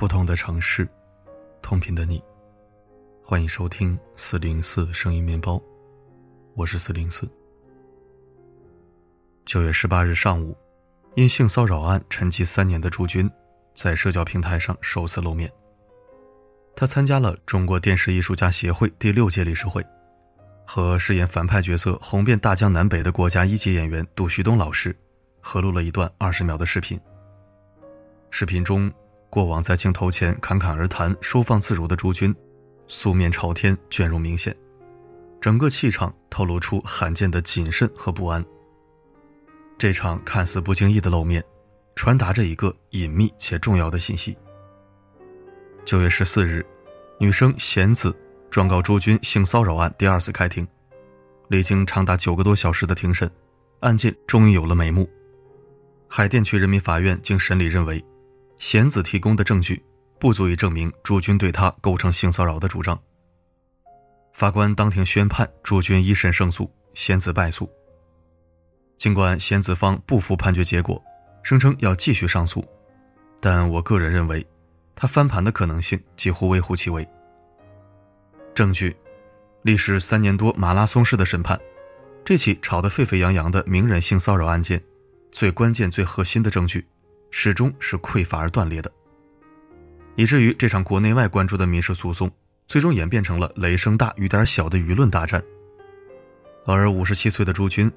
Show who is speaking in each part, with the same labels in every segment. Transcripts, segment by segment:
Speaker 1: 不同的城市，同频的你，欢迎收听四零四声音面包，我是四零四。九月十八日上午，因性骚扰案沉寂三年的朱军，在社交平台上首次露面。他参加了中国电视艺术家协会第六届理事会，和饰演反派角色红遍大江南北的国家一级演员杜旭东老师合录了一段二十秒的视频。视频中。过往在镜头前侃侃而谈、收放自如的朱军，素面朝天，倦容明显，整个气场透露出罕见的谨慎和不安。这场看似不经意的露面，传达着一个隐秘且重要的信息。九月十四日，女生贤子状告朱军性骚扰案第二次开庭，历经长达九个多小时的庭审，案件终于有了眉目。海淀区人民法院经审理认为。贤子提供的证据不足以证明朱军对他构成性骚扰的主张。法官当庭宣判朱军一审胜诉，贤子败诉。尽管贤子方不服判决结果，声称要继续上诉，但我个人认为，他翻盘的可能性几乎微乎其微。证据：历时三年多马拉松式的审判，这起吵得沸沸扬扬的名人性骚扰案件，最关键、最核心的证据。始终是匮乏而断裂的，以至于这场国内外关注的民事诉讼，最终演变成了雷声大雨点小的舆论大战。而五十七岁的朱军，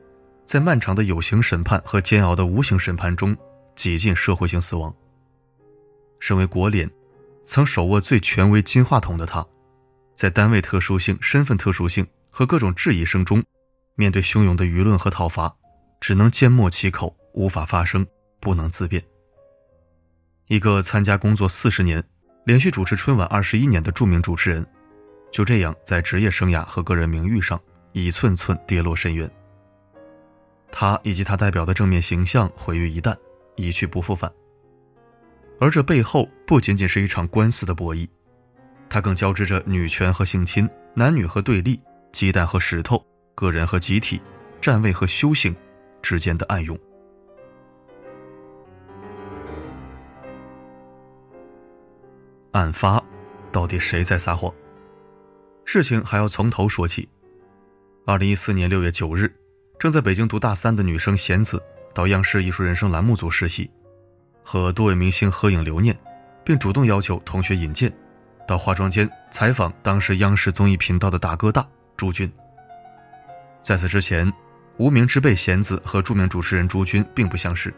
Speaker 1: 在漫长的有形审判和煎熬的无形审判中，几近社会性死亡。身为国联，曾手握最权威金话筒的他，在单位特殊性、身份特殊性和各种质疑声中，面对汹涌的舆论和讨伐，只能缄默其口，无法发声，不能自辩。一个参加工作四十年、连续主持春晚二十一年的著名主持人，就这样在职业生涯和个人名誉上一寸寸跌落深渊。他以及他代表的正面形象毁于一旦，一去不复返。而这背后不仅仅是一场官司的博弈，它更交织着女权和性侵、男女和对立、鸡蛋和石头、个人和集体、站位和修行之间的暗涌。案发，到底谁在撒谎？事情还要从头说起。二零一四年六月九日，正在北京读大三的女生贤子到央视艺术人生栏目组实习，和多位明星合影留念，并主动要求同学引荐，到化妆间采访当时央视综艺频道的大哥大朱军。在此之前，无名之辈贤子和著名主持人朱军并不相识。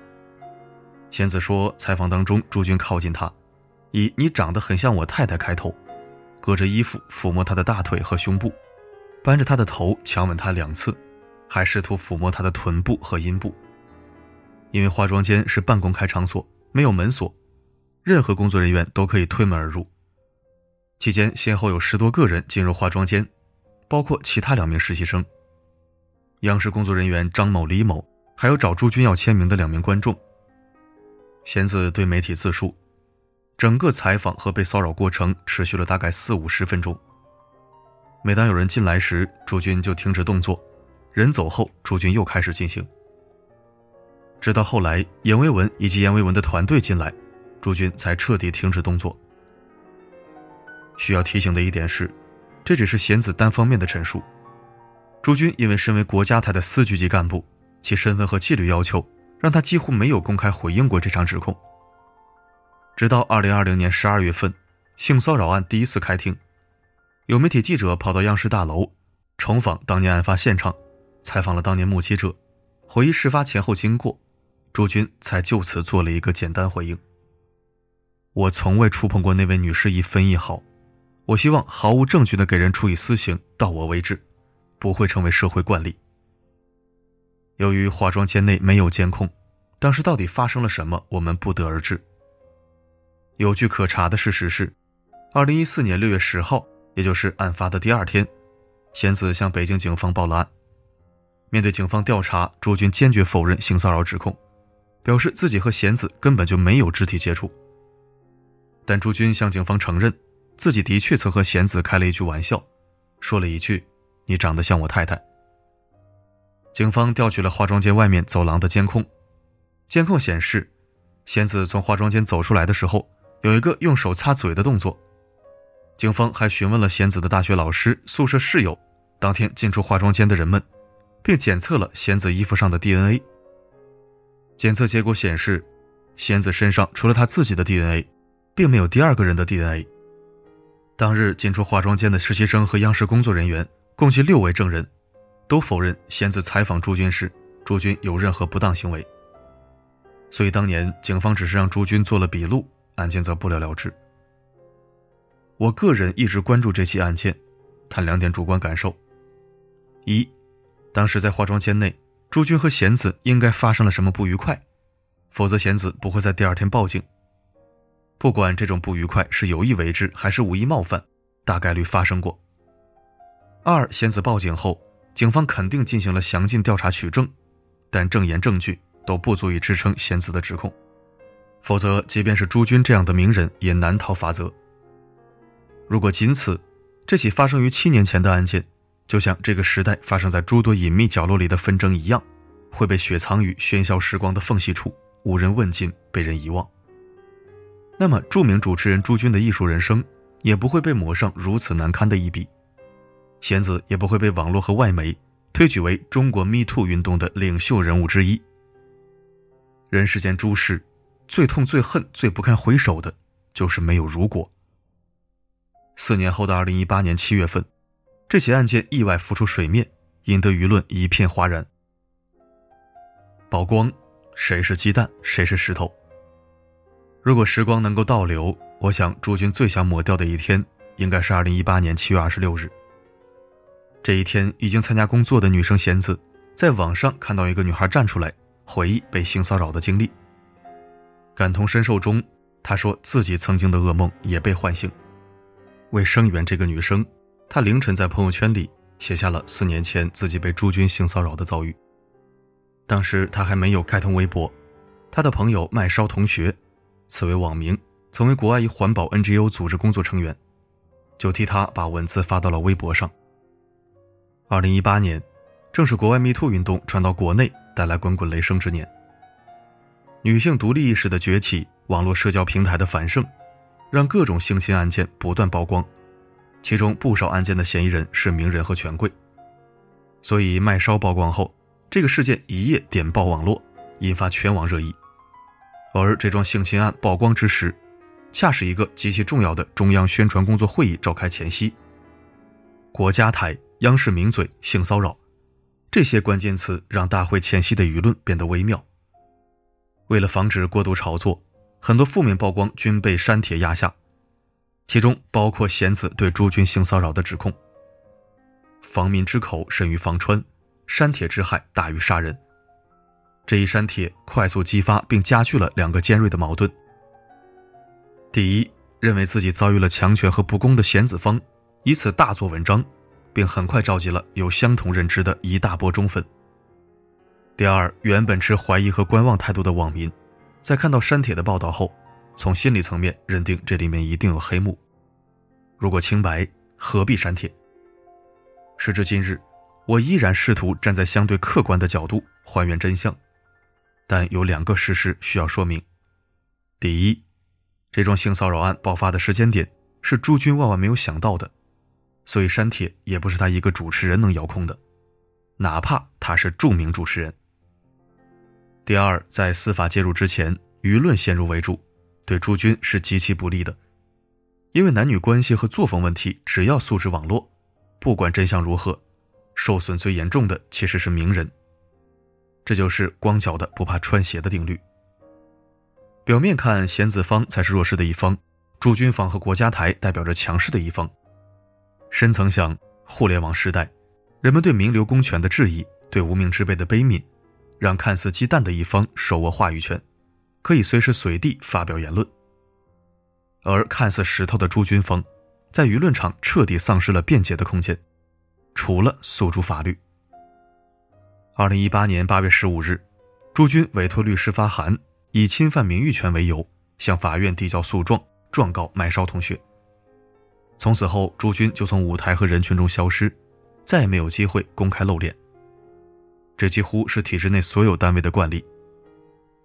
Speaker 1: 贤子说，采访当中朱军靠近他。以“你长得很像我太太”开头，隔着衣服抚摸她的大腿和胸部，扳着她的头强吻她两次，还试图抚摸她的臀部和阴部。因为化妆间是半公开场所，没有门锁，任何工作人员都可以推门而入。期间先后有十多个人进入化妆间，包括其他两名实习生、央视工作人员张某、李某，还有找朱军要签名的两名观众。贤子对媒体自述。整个采访和被骚扰过程持续了大概四五十分钟。每当有人进来时，朱军就停止动作；人走后，朱军又开始进行。直到后来，严维文以及严维文的团队进来，朱军才彻底停止动作。需要提醒的一点是，这只是贤子单方面的陈述。朱军因为身为国家台的司局级干部，其身份和纪律要求，让他几乎没有公开回应过这场指控。直到二零二零年十二月份，性骚扰案第一次开庭，有媒体记者跑到央视大楼，重访当年案发现场，采访了当年目击者，回忆事发前后经过，朱军才就此做了一个简单回应：“我从未触碰过那位女士一分一毫，我希望毫无证据的给人处以私刑，到我为止，不会成为社会惯例。”由于化妆间内没有监控，当时到底发生了什么，我们不得而知。有据可查的事实是，二零一四年六月十号，也就是案发的第二天，贤子向北京警方报了案。面对警方调查，朱军坚决否认性骚扰指控，表示自己和贤子根本就没有肢体接触。但朱军向警方承认，自己的确曾和贤子开了一句玩笑，说了一句：“你长得像我太太。”警方调取了化妆间外面走廊的监控，监控显示，贤子从化妆间走出来的时候。有一个用手擦嘴的动作。警方还询问了贤子的大学老师、宿舍室友、当天进出化妆间的人们，并检测了贤子衣服上的 DNA。检测结果显示，贤子身上除了他自己的 DNA，并没有第二个人的 DNA。当日进出化妆间的实习生和央视工作人员共计六位证人，都否认贤子采访朱军时朱军有任何不当行为。所以当年警方只是让朱军做了笔录，案件则不了了之。我个人一直关注这起案件，谈两点主观感受：一，当时在化妆间内，朱军和贤子应该发生了什么不愉快，否则贤子不会在第二天报警。不管这种不愉快是有意为之还是无意冒犯，大概率发生过。二，贤子报警后，警方肯定进行了详尽调查取证，但证言证据都不足以支撑贤子的指控，否则即便是朱军这样的名人也难逃法责。如果仅此，这起发生于七年前的案件，就像这个时代发生在诸多隐秘角落里的纷争一样，会被雪藏于喧嚣时光的缝隙处，无人问津，被人遗忘。那么，著名主持人朱军的艺术人生也不会被抹上如此难堪的一笔，贤子也不会被网络和外媒推举为中国 Me Too 运动的领袖人物之一。人世间诸事，最痛、最恨、最不堪回首的，就是没有如果。四年后的二零一八年七月份，这起案件意外浮出水面，引得舆论一片哗然。曝光，谁是鸡蛋，谁是石头？如果时光能够倒流，我想朱军最想抹掉的一天，应该是二零一八年七月二十六日。这一天，已经参加工作的女生贤子，在网上看到一个女孩站出来回忆被性骚扰的经历，感同身受中，她说自己曾经的噩梦也被唤醒。为声援这个女生，她凌晨在朋友圈里写下了四年前自己被朱军性骚扰的遭遇。当时她还没有开通微博，她的朋友麦烧同学，此为网名，曾为国外一环保 NGO 组织工作成员，就替她把文字发到了微博上。二零一八年，正是国外 MeToo 运动传到国内带来滚滚雷声之年，女性独立意识的崛起，网络社交平台的繁盛。让各种性侵案件不断曝光，其中不少案件的嫌疑人是名人和权贵。所以麦烧曝光后，这个事件一夜点爆网络，引发全网热议。而这桩性侵案曝光之时，恰是一个极其重要的中央宣传工作会议召开前夕。国家台、央视名嘴、性骚扰，这些关键词让大会前夕的舆论变得微妙。为了防止过度炒作。很多负面曝光均被删帖压下，其中包括贤子对朱军性骚扰的指控。防民之口甚于防川，删帖之害大于杀人。这一删帖快速激发并加剧了两个尖锐的矛盾。第一，认为自己遭遇了强权和不公的贤子方，以此大做文章，并很快召集了有相同认知的一大波忠粉。第二，原本持怀疑和观望态度的网民。在看到删帖的报道后，从心理层面认定这里面一定有黑幕。如果清白，何必删帖？时至今日，我依然试图站在相对客观的角度还原真相，但有两个事实需要说明：第一，这桩性骚扰案爆发的时间点是朱军万万没有想到的，所以删帖也不是他一个主持人能遥控的，哪怕他是著名主持人。第二，在司法介入之前，舆论先入为主，对朱军是极其不利的。因为男女关系和作风问题，只要素质网络，不管真相如何，受损最严重的其实是名人。这就是光脚的不怕穿鞋的定律。表面看，贤子方才是弱势的一方，朱军方和国家台代表着强势的一方。深层想，互联网时代，人们对名流公权的质疑，对无名之辈的悲悯。让看似鸡蛋的一方手握话语权，可以随时随地发表言论；而看似石头的朱军方，在舆论场彻底丧失了辩解的空间，除了诉诸法律。二零一八年八月十五日，朱军委托律师发函，以侵犯名誉权为由，向法院递交诉状，状告麦烧同学。从此后，朱军就从舞台和人群中消失，再也没有机会公开露脸。这几乎是体制内所有单位的惯例。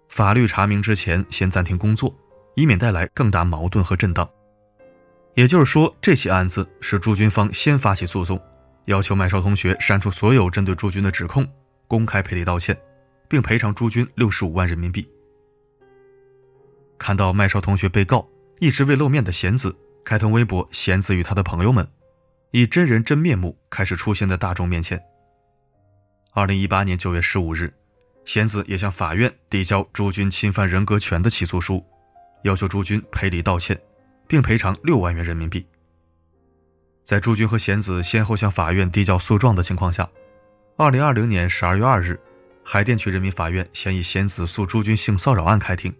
Speaker 1: 法律查明之前，先暂停工作，以免带来更大矛盾和震荡。也就是说，这起案子是朱军方先发起诉讼，要求麦少同学删除所有针对朱军的指控，公开赔礼道歉，并赔偿朱军六十五万人民币。看到麦少同学被告一直未露面的贤子开通微博，贤子与他的朋友们以真人真面目开始出现在大众面前。二零一八年九月十五日，贤子也向法院递交朱军侵犯人格权的起诉书，要求朱军赔礼道歉。并赔偿六万元人民币。在朱军和贤子先后向法院递交诉状的情况下，二零二零年十二月二日，海淀区人民法院先以贤子诉朱军性骚扰案开庭。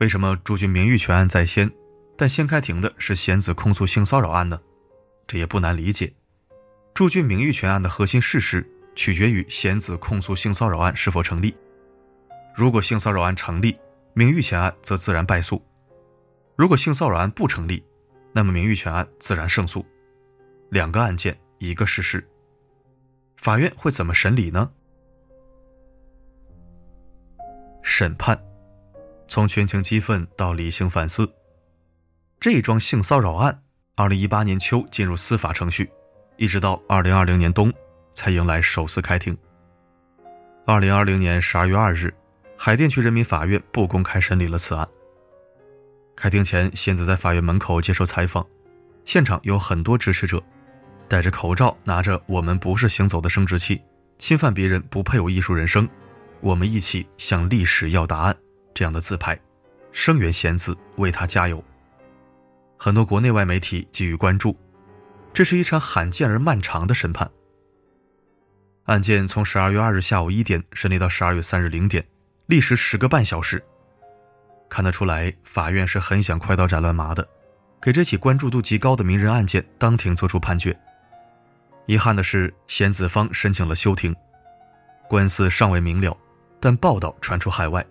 Speaker 1: 为什么朱军名誉权案在先，但先开庭的是贤子控诉性骚扰案呢？这也不难理解。朱军名誉权案的核心事实取决于贤子控诉性骚扰案是否成立。如果性骚扰案成立，名誉权案则自然败诉。如果性骚扰案不成立，那么名誉权案自然胜诉。两个案件，一个事实。法院会怎么审理呢？审判，从群情激愤到理性反思。这一桩性骚扰案，二零一八年秋进入司法程序，一直到二零二零年冬才迎来首次开庭。二零二零年十二月二日，海淀区人民法院不公开审理了此案。开庭前，仙子在法院门口接受采访，现场有很多支持者，戴着口罩，拿着“我们不是行走的生殖器，侵犯别人不配有艺术人生，我们一起向历史要答案”这样的自拍，声援仙子，为他加油。很多国内外媒体给予关注，这是一场罕见而漫长的审判。案件从十二月二日下午一点审理到十二月三日零点，历时十个半小时。看得出来，法院是很想快刀斩乱麻的，给这起关注度极高的名人案件当庭作出判决。遗憾的是，贤子方申请了休庭，官司尚未明了，但报道传出海外。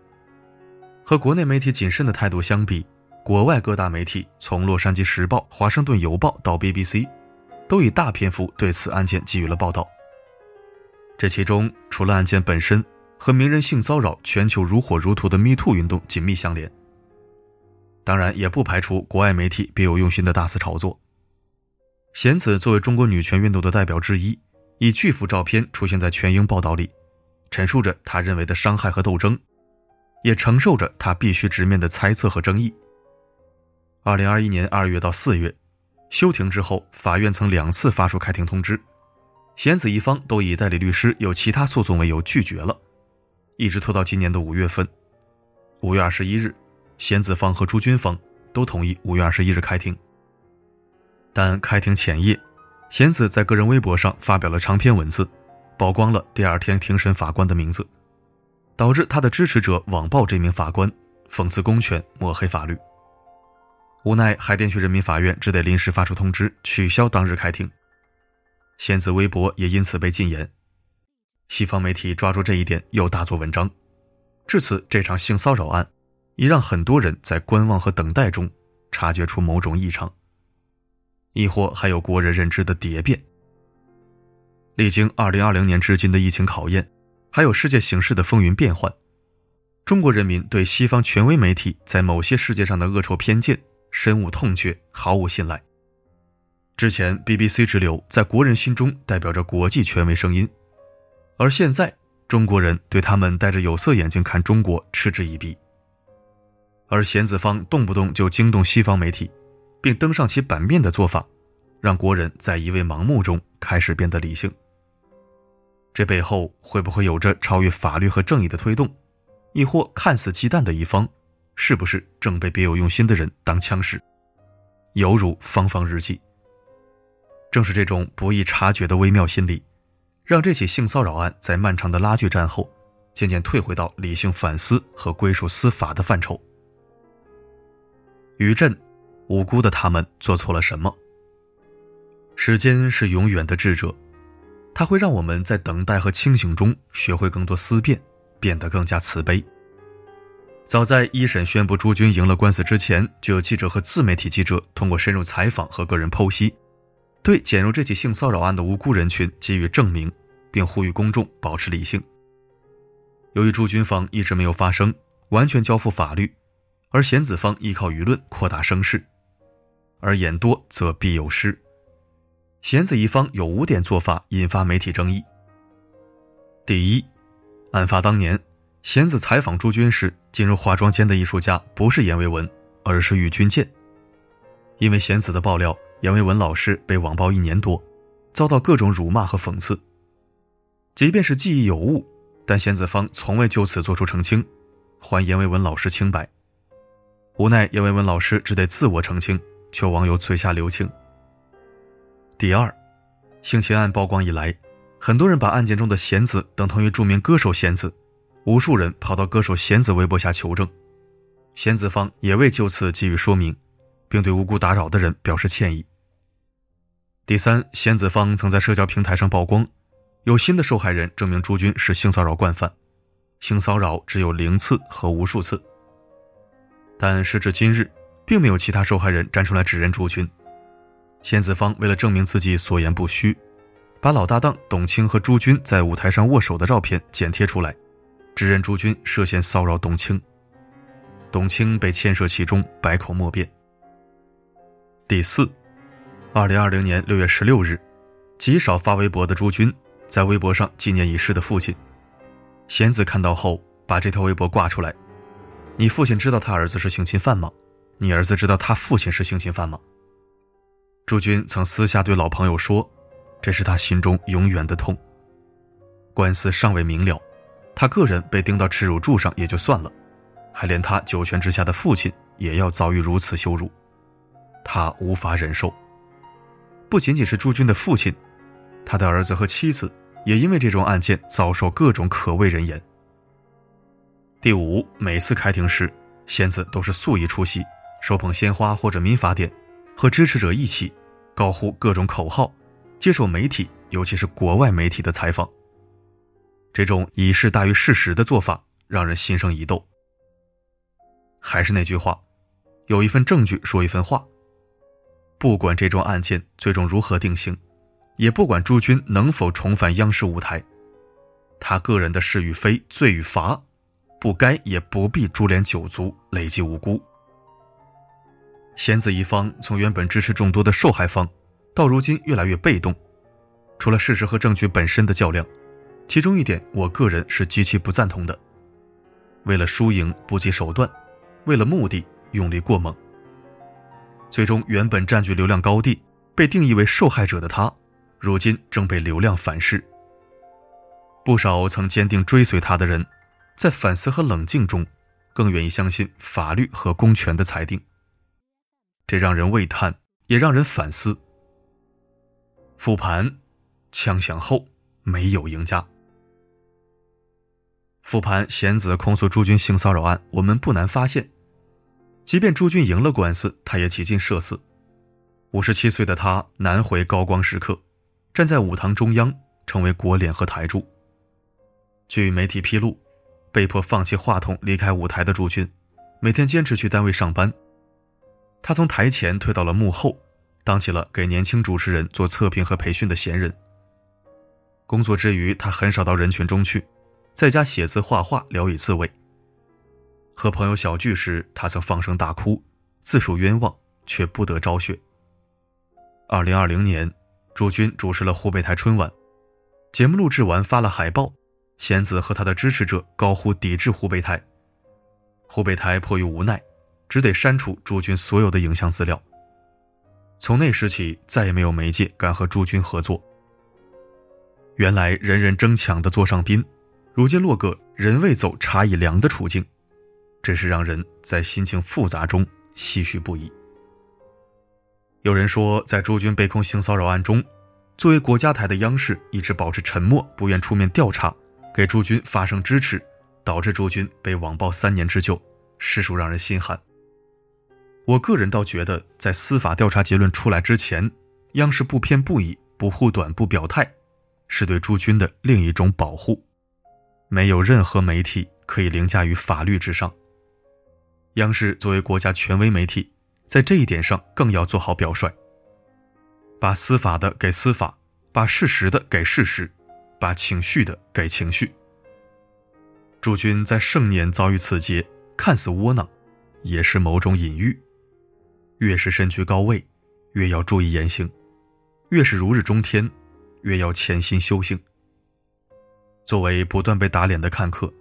Speaker 1: 和国内媒体谨慎的态度相比，国外各大媒体从《洛杉矶时报》《华盛顿邮报》到 BBC，都以大篇幅对此案件给予了报道。这其中，除了案件本身。和名人性骚扰全球如火如荼的 Me Too 运动紧密相连，当然也不排除国外媒体别有用心的大肆炒作。贤子作为中国女权运动的代表之一，以巨幅照片出现在全英报道里，陈述着他认为的伤害和斗争，也承受着他必须直面的猜测和争议。二零二一年二月到四月，休庭之后，法院曾两次发出开庭通知，贤子一方都以代理律师有其他诉讼为由拒绝了。一直拖到今年的五月份，五月二十一日，贤子方和朱军方都同意五月二十一日开庭。但开庭前夜，贤子在个人微博上发表了长篇文字，曝光了第二天庭审法官的名字，导致他的支持者网暴这名法官，讽刺公权，抹黑法律。无奈海淀区人民法院只得临时发出通知，取消当日开庭。仙子微博也因此被禁言。西方媒体抓住这一点又大做文章，至此这场性骚扰案已让很多人在观望和等待中察觉出某种异常，亦或还有国人认知的蝶变。历经2020年至今的疫情考验，还有世界形势的风云变幻，中国人民对西方权威媒体在某些世界上的恶臭偏见深恶痛绝，毫无信赖。之前 BBC 之流在国人心中代表着国际权威声音。而现在，中国人对他们戴着有色眼镜看中国嗤之以鼻。而贤子方动不动就惊动西方媒体，并登上其版面的做法，让国人在一味盲目中开始变得理性。这背后会不会有着超越法律和正义的推动，亦或看似鸡蛋的一方，是不是正被别有用心的人当枪使？犹如芳芳日记。正是这种不易察觉的微妙心理。让这起性骚扰案在漫长的拉锯战后，渐渐退回到理性反思和归属司法的范畴。于震，无辜的他们做错了什么？时间是永远的智者，它会让我们在等待和清醒中学会更多思辨，变得更加慈悲。早在一审宣布朱军赢了官司之前，就有记者和自媒体记者通过深入采访和个人剖析。对卷入这起性骚扰案的无辜人群给予证明，并呼吁公众保持理性。由于朱军方一直没有发声，完全交付法律，而贤子方依靠舆论扩大声势，而言多则必有失。贤子一方有五点做法引发媒体争议。第一，案发当年，贤子采访朱军时，进入化妆间的艺术家不是阎维文，而是郁君健。因为贤子的爆料，阎维文老师被网暴一年多，遭到各种辱骂和讽刺。即便是记忆有误，但弦子方从未就此作出澄清，还阎维文老师清白。无奈阎维文老师只得自我澄清，求网友嘴下留情。第二，性侵案曝光以来，很多人把案件中的弦子等同于著名歌手弦子，无数人跑到歌手弦子微博下求证，弦子方也未就此给予说明，并对无辜打扰的人表示歉意。第三，仙子方曾在社交平台上曝光，有新的受害人证明朱军是性骚扰惯犯，性骚扰只有零次和无数次，但时至今日，并没有其他受害人站出来指认朱军。仙子方为了证明自己所言不虚，把老搭档董卿和朱军在舞台上握手的照片剪贴出来，指认朱军涉嫌骚扰董卿。董卿被牵涉其中，百口莫辩。第四，二零二零年六月十六日，极少发微博的朱军在微博上纪念已逝的父亲。贤子看到后，把这条微博挂出来：“你父亲知道他儿子是性侵犯吗？你儿子知道他父亲是性侵犯吗？”朱军曾私下对老朋友说：“这是他心中永远的痛。”官司尚未明了，他个人被钉到耻辱柱上也就算了，还连他九泉之下的父亲也要遭遇如此羞辱，他无法忍受。不仅仅是朱军的父亲，他的儿子和妻子也因为这种案件遭受各种可畏人言。第五，每次开庭时，仙子都是素衣出席，手捧鲜花或者民法典，和支持者一起。高呼各种口号，接受媒体，尤其是国外媒体的采访。这种以事大于事实的做法，让人心生疑窦。还是那句话，有一份证据说一份话。不管这桩案件最终如何定性，也不管朱军能否重返央视舞台，他个人的是与非、罪与罚，不该也不必株连九族，累积无辜。仙子一方从原本支持众多的受害方，到如今越来越被动。除了事实和证据本身的较量，其中一点我个人是极其不赞同的：为了输赢不计手段，为了目的用力过猛。最终，原本占据流量高地、被定义为受害者的他，如今正被流量反噬。不少曾坚定追随他的人，在反思和冷静中，更愿意相信法律和公权的裁定。这让人喟叹，也让人反思。复盘，枪响后没有赢家。复盘贤子控诉朱军性骚扰案，我们不难发现，即便朱军赢了官司，他也几近社死。五十七岁的他难回高光时刻，站在舞堂中央，成为国脸和台柱。据媒体披露，被迫放弃话筒离开舞台的朱军，每天坚持去单位上班。他从台前退到了幕后，当起了给年轻主持人做测评和培训的闲人。工作之余，他很少到人群中去，在家写字画画，聊以自慰。和朋友小聚时，他曾放声大哭，自述冤枉，却不得昭雪。二零二零年，朱军主持了湖北台春晚，节目录制完发了海报，贤子和他的支持者高呼抵制湖北台，湖北台迫于无奈。只得删除朱军所有的影像资料。从那时起，再也没有媒介敢和朱军合作。原来人人争抢的座上宾，如今落个人未走茶已凉的处境，真是让人在心情复杂中唏嘘不已。有人说，在朱军被控性骚扰案中，作为国家台的央视一直保持沉默，不愿出面调查，给朱军发声支持，导致朱军被网暴三年之久，实属让人心寒。我个人倒觉得，在司法调查结论出来之前，央视不偏不倚、不护短、不表态，是对朱军的另一种保护。没有任何媒体可以凌驾于法律之上。央视作为国家权威媒体，在这一点上更要做好表率，把司法的给司法，把事实的给事实，把情绪的给情绪。朱军在盛年遭遇此劫，看似窝囊。也是某种隐喻。越是身居高位，越要注意言行；越是如日中天，越要潜心修行。作为不断被打脸的看客，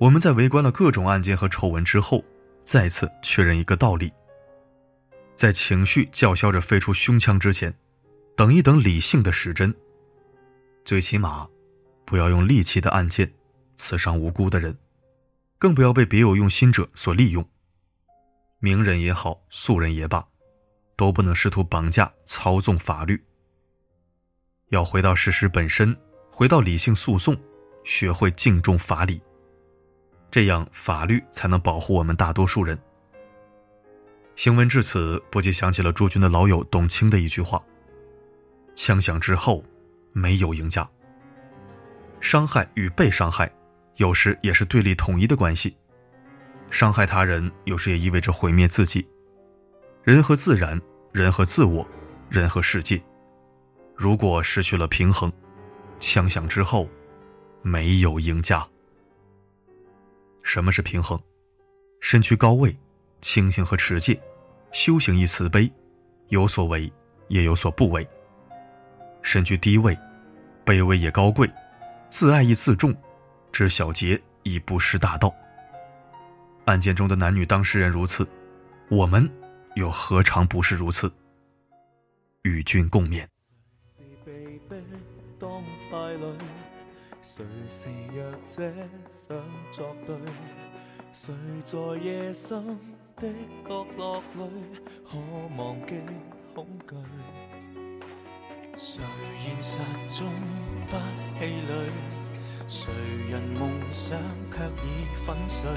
Speaker 1: 我们在围观了各种案件和丑闻之后，再次确认一个道理：在情绪叫嚣着飞出胸腔之前，等一等理性的时针。最起码，不要用利器的暗箭刺伤无辜的人，更不要被别有用心者所利用。名人也好，素人也罢，都不能试图绑架、操纵法律。要回到事实本身，回到理性诉讼，学会敬重法理，这样法律才能保护我们大多数人。行文至此，不禁想起了朱军的老友董卿的一句话：“枪响之后。”没有赢家。伤害与被伤害，有时也是对立统一的关系。伤害他人，有时也意味着毁灭自己。人和自然，人和自我，人和世界，如果失去了平衡，枪响之后，没有赢家。什么是平衡？身居高位，清醒和持戒，修行亦慈悲，有所为，也有所不为。身居低位。卑微也高贵，自爱亦自重，知小节亦不失大道。案件中的男女当事人如此，我们又何尝不是如此？与君共勉。谁
Speaker 2: 是弱者想作对？谁在夜深的角落里可忘记恐惧？谁
Speaker 1: 现实中不气馁？谁人梦想却已粉碎？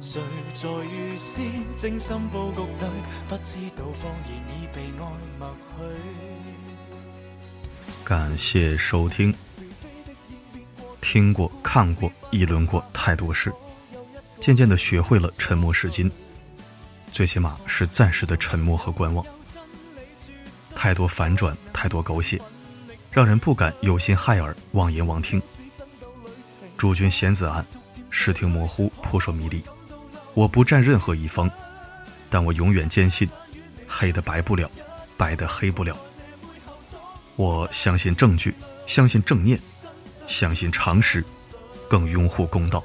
Speaker 1: 谁在预先精心布局里，不知道谎言已被爱抹去？感谢收听。听过、看过、议论过太多事，渐渐的学会了沉默是金，最起码是暂时的沉默和观望。太多反转，太多狗血，让人不敢有心害耳、妄言妄听。主君贤子案，视听模糊，扑朔迷离。我不站任何一方，但我永远坚信，黑的白不了，白的黑不了。我相信证据，相信正念，相信常识，更拥护公道。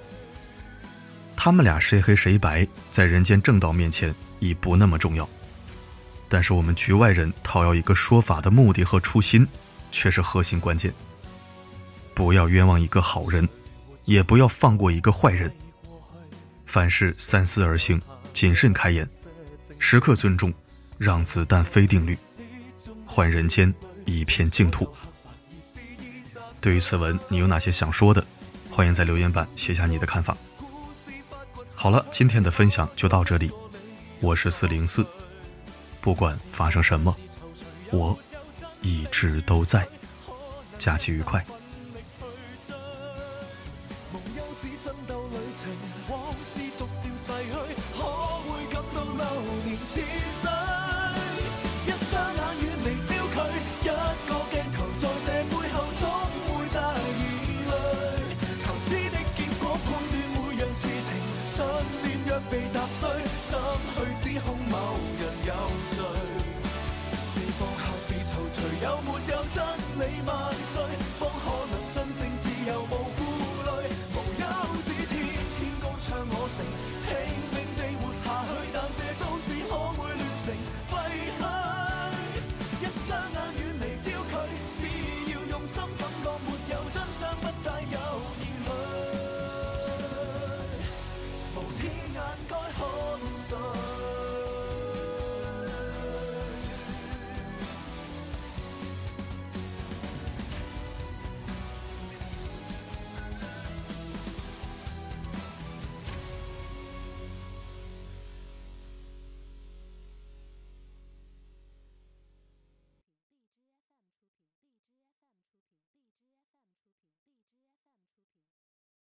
Speaker 1: 他们俩谁黑谁白，在人间正道面前已不那么重要。但是我们局外人讨要一个说法的目的和初心，却是核心关键。不要冤枉一个好人，也不要放过一个坏人。凡事三思而行，谨慎开言，时刻尊重“让子弹飞”定律，还人间一片净土。对于此文，你有哪些想说的？欢迎在留言板写下你的看法。好了，今天的分享就到这里，我是四零四。不管发生什么，我一直都在。假期愉快。